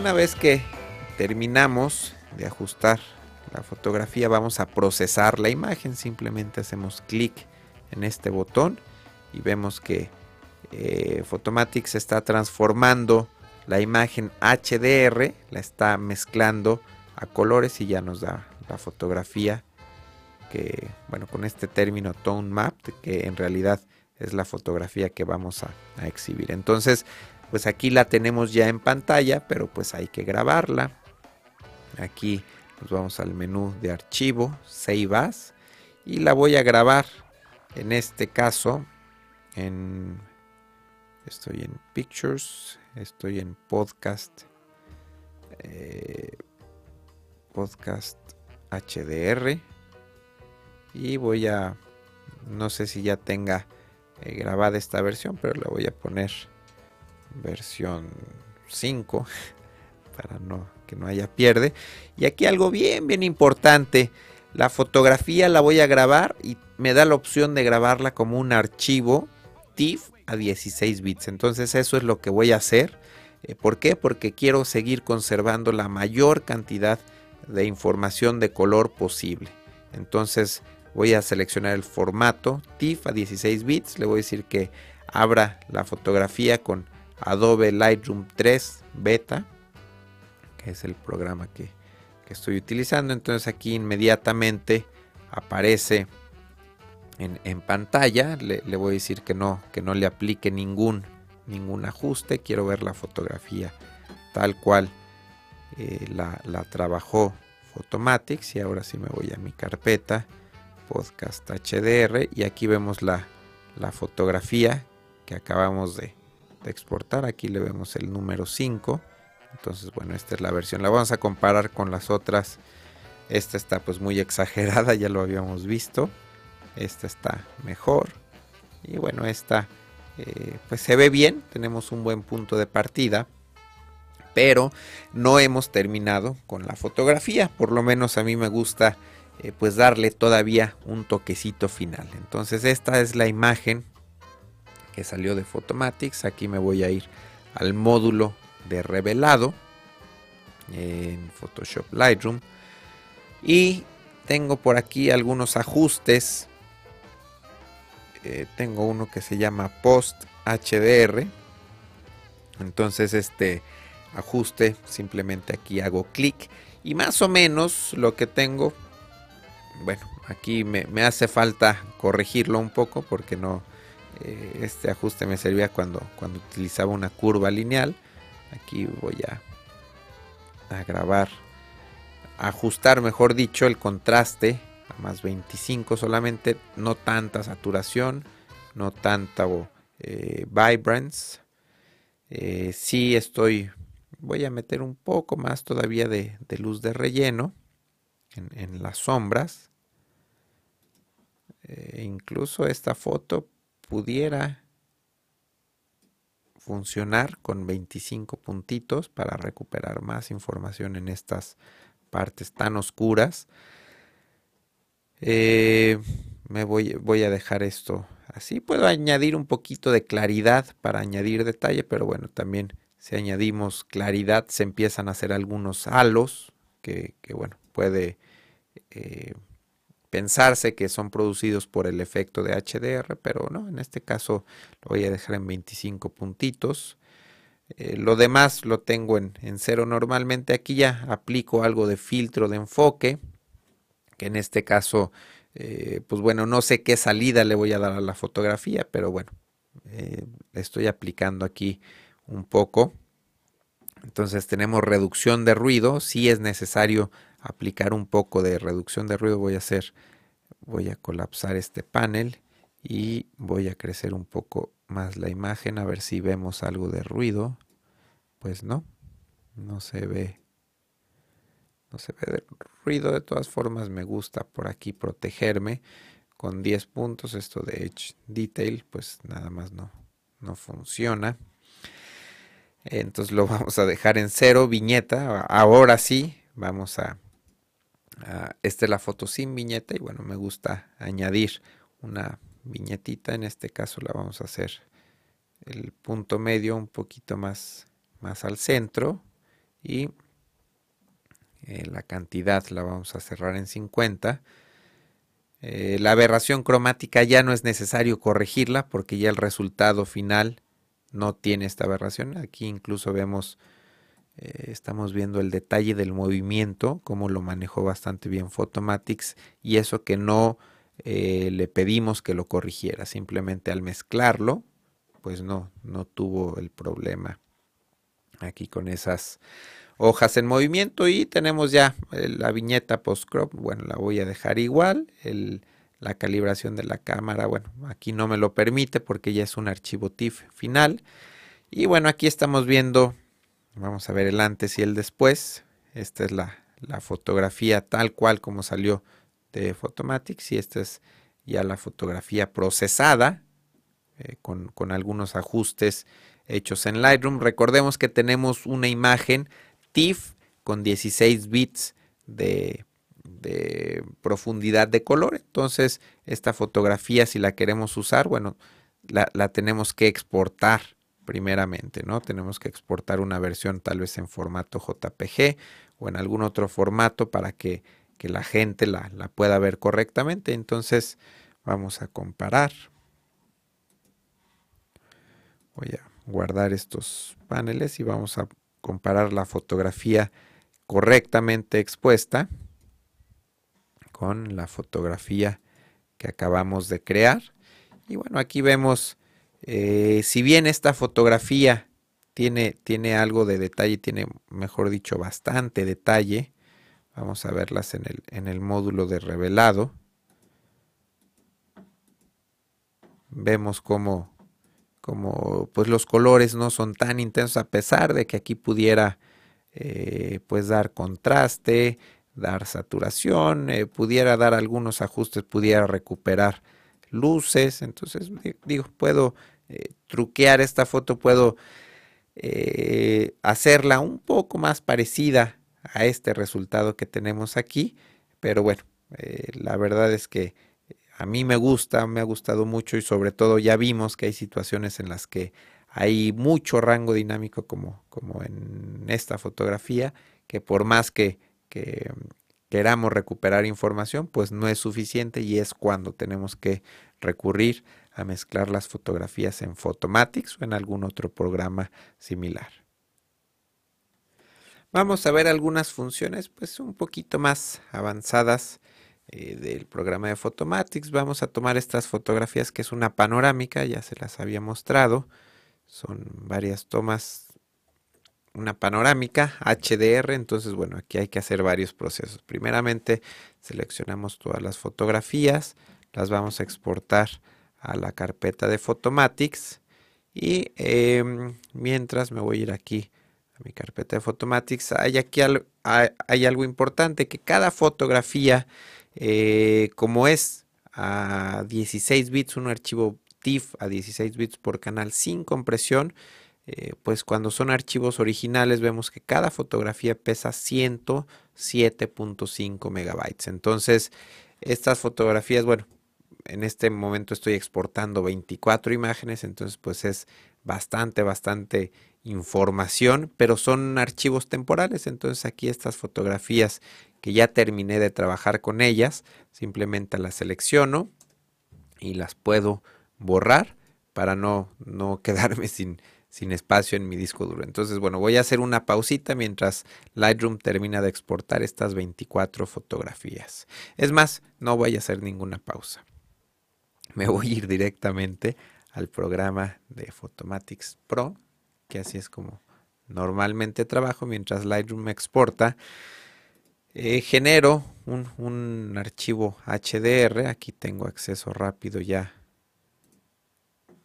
una vez que terminamos de ajustar la fotografía vamos a procesar la imagen. Simplemente hacemos clic en este botón y vemos que eh, Photomatic se está transformando la imagen HDR, la está mezclando a colores y ya nos da la fotografía que, bueno, con este término tone map, que en realidad es la fotografía que vamos a, a exhibir. Entonces, pues aquí la tenemos ya en pantalla, pero pues hay que grabarla. Aquí nos vamos al menú de archivo, Save As, y la voy a grabar. En este caso, en estoy en Pictures, estoy en Podcast, eh, Podcast HDR, y voy a, no sé si ya tenga eh, grabada esta versión, pero la voy a poner versión 5 para no que no haya pierde. Y aquí algo bien, bien importante. La fotografía la voy a grabar y me da la opción de grabarla como un archivo TIFF a 16 bits. Entonces eso es lo que voy a hacer. Eh, ¿Por qué? Porque quiero seguir conservando la mayor cantidad de información de color posible. Entonces voy a seleccionar el formato TIFF a 16 bits. Le voy a decir que abra la fotografía con Adobe Lightroom 3 Beta que es el programa que, estoy utilizando. Entonces aquí inmediatamente aparece en, pantalla. Le, voy a decir que no, que no le aplique ningún, ningún ajuste. Quiero ver la fotografía tal cual eh, la, trabajó Photomatics. Y ahora sí me voy a mi carpeta, podcast HDR. Y aquí vemos la, fotografía que acabamos de, de exportar. Aquí le vemos el número 5 entonces, bueno, esta es la versión. La vamos a comparar con las otras. Esta está pues muy exagerada, ya lo habíamos visto. Esta está mejor. Y bueno, esta eh, pues se ve bien. Tenemos un buen punto de partida. Pero no hemos terminado con la fotografía. Por lo menos a mí me gusta eh, pues darle todavía un toquecito final. Entonces esta es la imagen que salió de Photomatics. Aquí me voy a ir al módulo de revelado en Photoshop Lightroom. Y tengo por aquí algunos ajustes. Eh, tengo uno que se llama Post HDR. Entonces este ajuste simplemente aquí hago clic. Y más o menos lo que tengo. Bueno, aquí me, hace falta corregirlo un poco porque no... Eh, este ajuste me servía cuando, cuando utilizaba una curva lineal Aquí voy a, grabar, ajustar, mejor dicho, el contraste a más 25 solamente, no tanta saturación, no tanta eh, vibrance. Eh, sí estoy, voy a meter un poco más todavía de, luz de relleno en, las sombras. Eh, incluso esta foto pudiera funcionar con 25 puntitos para recuperar más información en estas partes tan oscuras. Eh, me voy, voy, a dejar esto así. Puedo añadir un poquito de claridad para añadir detalle, pero bueno, también si añadimos claridad se empiezan a hacer algunos halos que, bueno, puede eh, pensarse que son producidos por el efecto de HDR, pero no, en este caso lo voy a dejar en 25 puntitos. Eh, lo demás lo tengo en, cero normalmente. Aquí ya aplico algo de filtro de enfoque, que en este caso, eh, pues bueno, no sé qué salida le voy a dar a la fotografía, pero bueno, eh, estoy aplicando aquí un poco. Entonces tenemos reducción de ruido, si es necesario aplicar un poco de reducción de ruido voy a hacer, voy a colapsar este panel y voy a crecer un poco más la imagen a ver si vemos algo de ruido. Pues no, no se ve. No se ve de ruido, de todas formas me gusta por aquí protegerme con 10 puntos. Esto de Edge Detail, pues nada más no, no funciona. Entonces lo vamos a dejar en cero, viñeta. Ahora sí, vamos a esta es la foto sin viñeta y bueno, me gusta añadir una viñetita. En este caso la vamos a hacer el punto medio un poquito más, más al centro y eh, la cantidad la vamos a cerrar en 50. Eh, la aberración cromática ya no es necesario corregirla porque ya el resultado final no tiene esta aberración. Aquí incluso vemos, eh, estamos viendo el detalle del movimiento, cómo lo manejó bastante bien Photomatics y eso que no le pedimos que lo corrigiera, simplemente al mezclarlo, pues no, no tuvo el problema aquí con esas hojas en movimiento y tenemos ya eh, la viñeta post-crop, bueno, la voy a dejar igual, la calibración de la cámara, bueno, aquí no me lo permite porque ya es un archivo TIFF final. Y bueno, aquí estamos viendo, vamos a ver el antes y el después. Esta es la, fotografía tal cual como salió de Photomatics y esta es ya la fotografía procesada eh, con, algunos ajustes hechos en Lightroom. Recordemos que tenemos una imagen TIFF con 16 bits de, profundidad de color. Entonces, esta fotografía, si la queremos usar, bueno, la, tenemos que exportar primeramente, ¿no? Tenemos que exportar una versión tal vez en formato JPG o en algún otro formato para que, la gente la, la, pueda ver correctamente. Entonces, vamos a comparar. Voy a guardar estos paneles y vamos a comparar la fotografía correctamente expuesta con la fotografía que acabamos de crear. Y bueno, aquí vemos, eh, si bien esta fotografía tiene, tiene algo de detalle, tiene, mejor dicho, bastante detalle, vamos a verlas en el, en el módulo de revelado. Vemos cómo como pues los colores no son tan intensos a pesar de que aquí pudiera eh, pues dar contraste, dar saturación, eh, pudiera dar algunos ajustes, pudiera recuperar luces, entonces digo, puedo eh, truquear esta foto, puedo hacerla un poco más parecida a este resultado que tenemos aquí, pero bueno, la verdad es que a mí me gusta, me ha gustado mucho y sobre todo ya vimos que hay situaciones en las que hay mucho rango dinámico como, como en esta fotografía, que por más que, que queramos recuperar información, pues no es suficiente y es cuando tenemos que recurrir a mezclar las fotografías en Photomatics o en algún otro programa similar. Vamos a ver algunas funciones pues un poquito más avanzadas eh, del programa de Photomatics. Vamos a tomar estas fotografías que es una panorámica, ya se las había mostrado. Son varias tomas, una panorámica HDR, entonces bueno, aquí hay que hacer varios procesos. Primeramente seleccionamos todas las fotografías, las vamos a exportar a la carpeta de Photomatics y em, mientras me voy a ir aquí a mi carpeta de Photomatics, hay aquí hay algo importante que cada fotografía eh, como es a 16 bits, un archivo TIFF a 16 bits por canal sin compresión, eh, pues cuando son archivos originales vemos que cada fotografía pesa 107.5 megabytes. Entonces, estas fotografías, bueno, en este momento estoy exportando 24 imágenes, entonces pues es bastante, bastante información, pero son archivos temporales, entonces aquí estas fotografías que ya terminé de trabajar con ellas, simplemente las selecciono y las puedo borrar para no, no quedarme sin, sin espacio en mi disco duro. Entonces, bueno, voy a hacer una pausita mientras Lightroom termina de exportar estas 24 fotografías. Es más, no voy a hacer ninguna pausa. Me voy a ir directamente al programa de Photomatics Pro, que así es como normalmente trabajo mientras Lightroom me exporta. Eh, genero un, archivo HDR, aquí tengo acceso rápido ya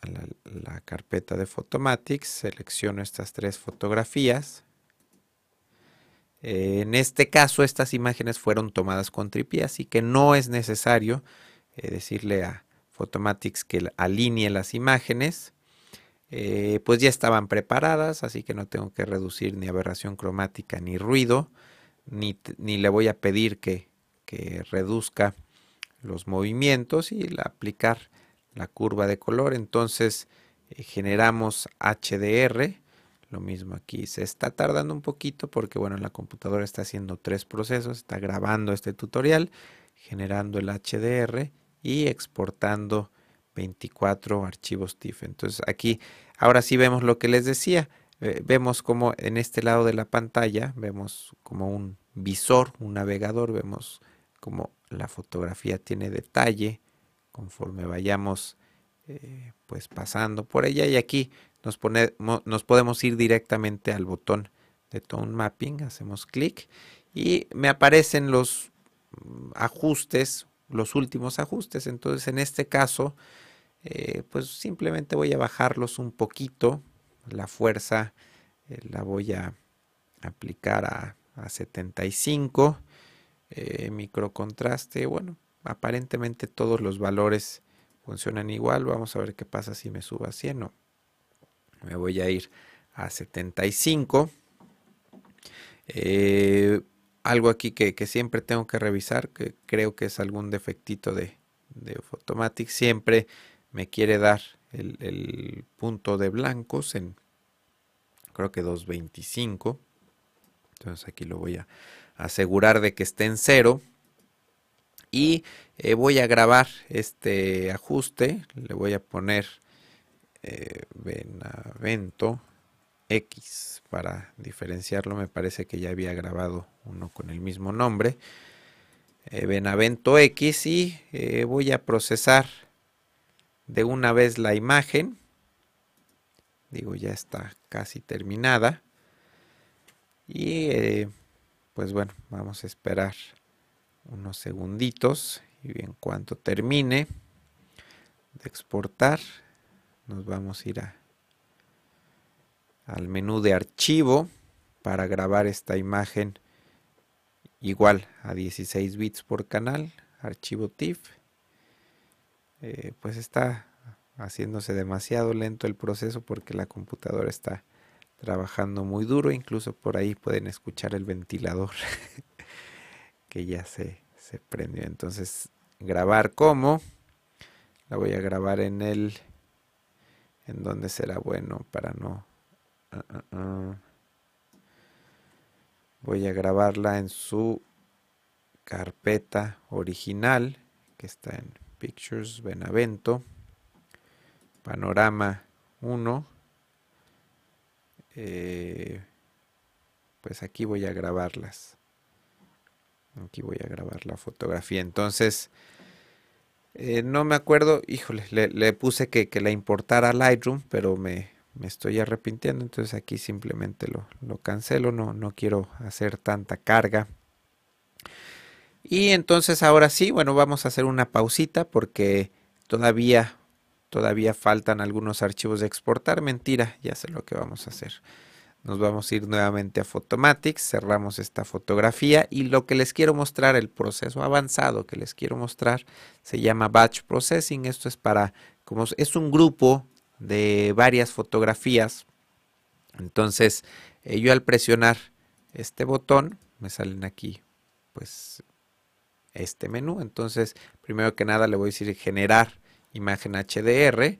a la, carpeta de Photomatics, selecciono estas tres fotografías. En este caso, estas imágenes fueron tomadas con tripié, así que no es necesario eh, decirle a Photomatics que alinee las imágenes. pues ya estaban preparadas, así que no tengo que reducir ni aberración cromática ni ruido ni, le voy a pedir que, reduzca los movimientos y aplicar la curva de color. Entonces eh, generamos HDR, Lo mismo aquí, se está tardando un poquito porque bueno, la computadora está haciendo tres procesos, está grabando este tutorial, generando el HDR y exportando 24 archivos TIFF. Entonces aquí, ahora sí vemos lo que les decía, eh, vemos como en este lado de la pantalla, vemos como un visor, un navegador, vemos como la fotografía tiene detalle conforme vayamos eh, pues pasando por ella y aquí nos, nos podemos ir directamente al botón de Tone Mapping, hacemos clic y me aparecen los mm, ajustes, los últimos ajustes. Entonces en este caso, eh, pues simplemente voy a bajarlos un poquito. La fuerza eh, la voy a aplicar a, a 75. Eh, microcontraste, bueno, aparentemente todos los valores funcionan igual. Vamos a ver qué pasa si me subo a 100. No. Me voy a ir a 75. Eh, algo aquí que, siempre tengo que revisar, que creo que es algún defectito de, de Photomatic, siempre me quiere dar el, punto de blancos en creo que 225 entonces aquí lo voy a asegurar de que esté en cero. Y eh, voy a grabar este ajuste le voy a poner eh, Benavento X para diferenciarlo me parece que ya había grabado uno con el mismo nombre eh, Benavento X y eh, voy a procesar de una vez la imagen. Digo ya está casi terminada. Y pues bueno vamos a esperar unos segunditos y en cuanto termine de exportar nos vamos a ir a al menú de archivo para grabar esta imagen igual a 16 bits por canal, archivo TIFF. Eh, pues está haciéndose demasiado lento el proceso porque la computadora está trabajando muy duro, incluso por ahí pueden escuchar el ventilador que ya se, se prendió. Entonces, grabar como, la voy a grabar en el, en donde será bueno para no Ah, ah, ah. Voy a grabarla en su carpeta original que está en Pictures Benavento. Panorama 1. Eh, pues aquí voy a grabarlas. Aquí voy a grabar la fotografía. Entonces, eh, no me acuerdo, híjole, le, puse que, que la importara Lightroom, pero me, me estoy arrepintiendo, entonces aquí simplemente lo, lo cancelo, no, no quiero hacer tanta carga. Y entonces ahora sí, bueno, vamos a hacer una pausita porque todavía, todavía faltan algunos archivos de exportar. Mentira, ya sé lo que vamos a hacer. Nos vamos a ir nuevamente a Photomatics, cerramos esta fotografía y lo que les quiero mostrar, el proceso avanzado que les quiero mostrar, se llama Batch Processing. Esto es para, como es un grupo de varias fotografías. Entonces, eh, yo al presionar este botón, me salen aquí, pues, este menú. Entonces, primero que nada le voy a decir generar imagen HDR.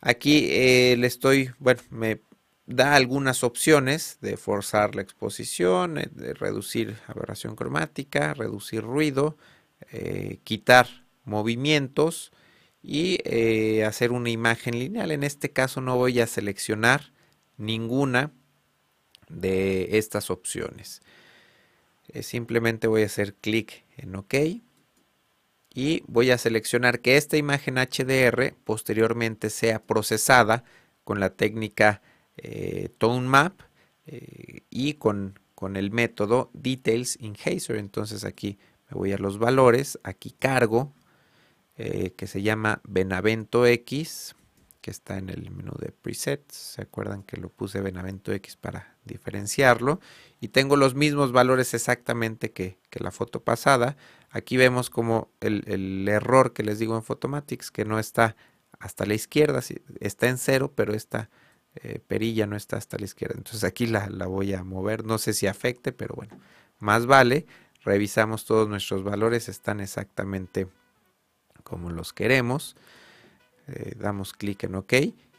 Aquí eh, le estoy, bueno, me da algunas opciones de forzar la exposición, eh, de reducir aberración cromática, reducir ruido, quitar movimientos, y eh, hacer una imagen lineal. En este caso no voy a seleccionar ninguna de estas opciones. Eh, simplemente voy a hacer clic en OK y voy a seleccionar que esta imagen HDR posteriormente sea procesada con la técnica eh, Tone Map y con, con el método Details Enhancer. Entonces aquí me voy a los valores, aquí cargo eh, que se llama Benavento X, que está en el menú de presets. ¿Se acuerdan que lo puse Benavento X para diferenciarlo? Y tengo los mismos valores exactamente que, la foto pasada. Aquí vemos como el, error que les digo en Photomatics, que no está hasta la izquierda, está en cero, pero esta eh, perilla no está hasta la izquierda. Entonces aquí la, la voy a mover, no sé si afecte, pero bueno, más vale. Revisamos todos nuestros valores, están exactamente como los queremos. Eh, damos clic en OK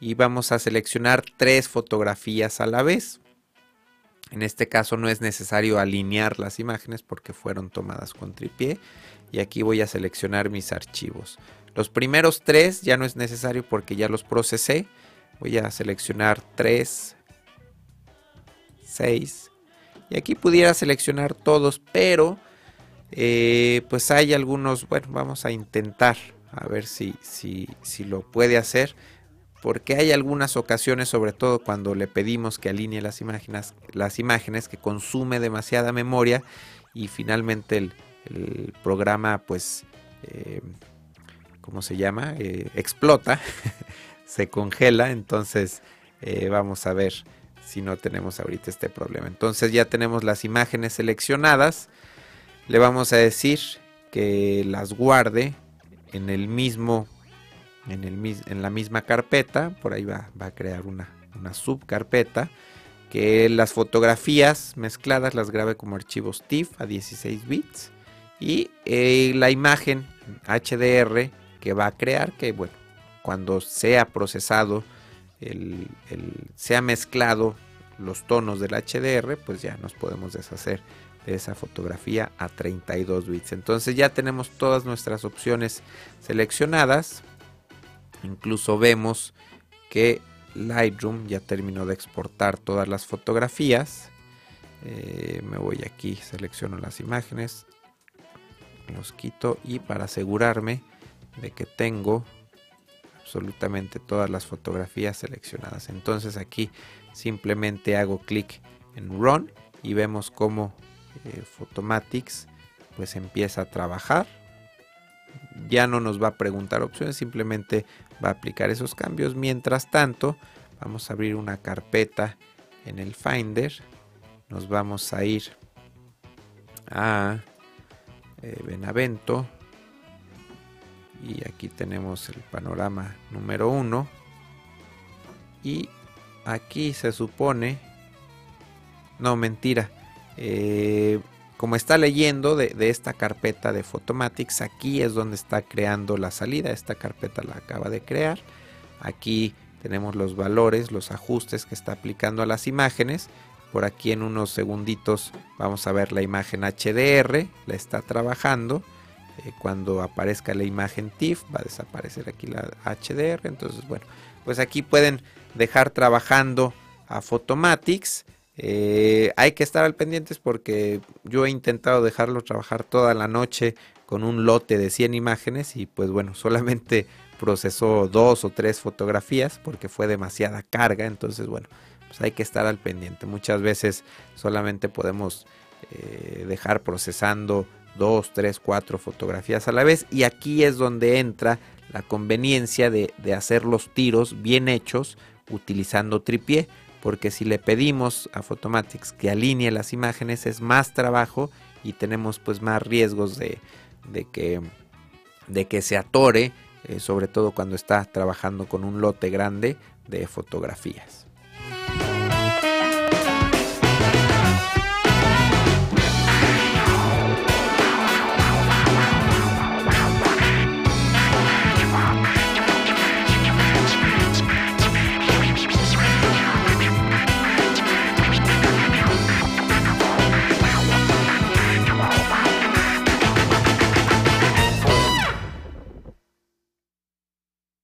y vamos a seleccionar tres fotografías a la vez. En este caso no es necesario alinear las imágenes porque fueron tomadas con tripié y aquí voy a seleccionar mis archivos. Los primeros tres ya no es necesario porque ya los procesé. Voy a seleccionar 3, 6 y aquí pudiera seleccionar todos, pero eh, pues hay algunos, bueno, vamos a intentar a ver si, si, si lo puede hacer porque hay algunas ocasiones, sobre todo cuando le pedimos que alinee las imágenes, las imágenes que consume demasiada memoria y finalmente el, programa pues eh, ¿cómo se llama? Eh, explota, se congela, entonces eh, vamos a ver si no tenemos ahorita este problema. Entonces ya tenemos las imágenes seleccionadas, le vamos a decir que las guarde en el mismo, en, el, en la misma carpeta, por ahí va, va a crear una, una subcarpeta, que las fotografías mezcladas las grabe como archivos TIFF a 16 bits. Y eh, la imagen HDR que va a crear, que bueno, cuando sea procesado, el, sea mezclado los tonos del HDR, pues ya nos podemos deshacer de esa fotografía a 32 bits. Entonces ya tenemos todas nuestras opciones seleccionadas. Incluso vemos que Lightroom ya terminó de exportar todas las fotografías. Eh, me voy aquí, selecciono las imágenes, los quito y para asegurarme de que tengo absolutamente todas las fotografías seleccionadas. Entonces aquí simplemente hago clic en Run y vemos cómo eh, Photomatics pues empieza a trabajar. Ya no nos va a preguntar opciones, simplemente va a aplicar esos cambios. Mientras tanto, vamos a abrir una carpeta en el Finder. Nos vamos a ir a eh, Benavento y aquí tenemos el panorama número 1 y aquí se supone no mentira eh, como está leyendo de, esta carpeta de Photomatics aquí es donde está creando la salida esta carpeta la acaba de crear aquí tenemos los valores los ajustes que está aplicando a las imágenes por aquí en unos segunditos vamos a ver la imagen HDR la está trabajando eh, cuando aparezca la imagen TIFF va a desaparecer aquí la HDR. Entonces, bueno, pues aquí pueden dejar trabajando a Photomatics. Eh, hay que estar al pendientes porque yo he intentado dejarlo trabajar toda la noche con un lote de 100 imágenes y pues bueno, solamente procesó dos o tres fotografías porque fue demasiada carga. Entonces, bueno, pues hay que estar al pendiente. Muchas veces solamente podemos eh, dejar procesando dos, tres, cuatro fotografías a la vez. Y aquí es donde entra la conveniencia de, hacer los tiros bien hechos utilizando tripié. Porque si le pedimos a Photomatics que alinee las imágenes es más trabajo y tenemos pues más riesgos de, que, de que se atore, eh, sobre todo cuando está trabajando con un lote grande de fotografías.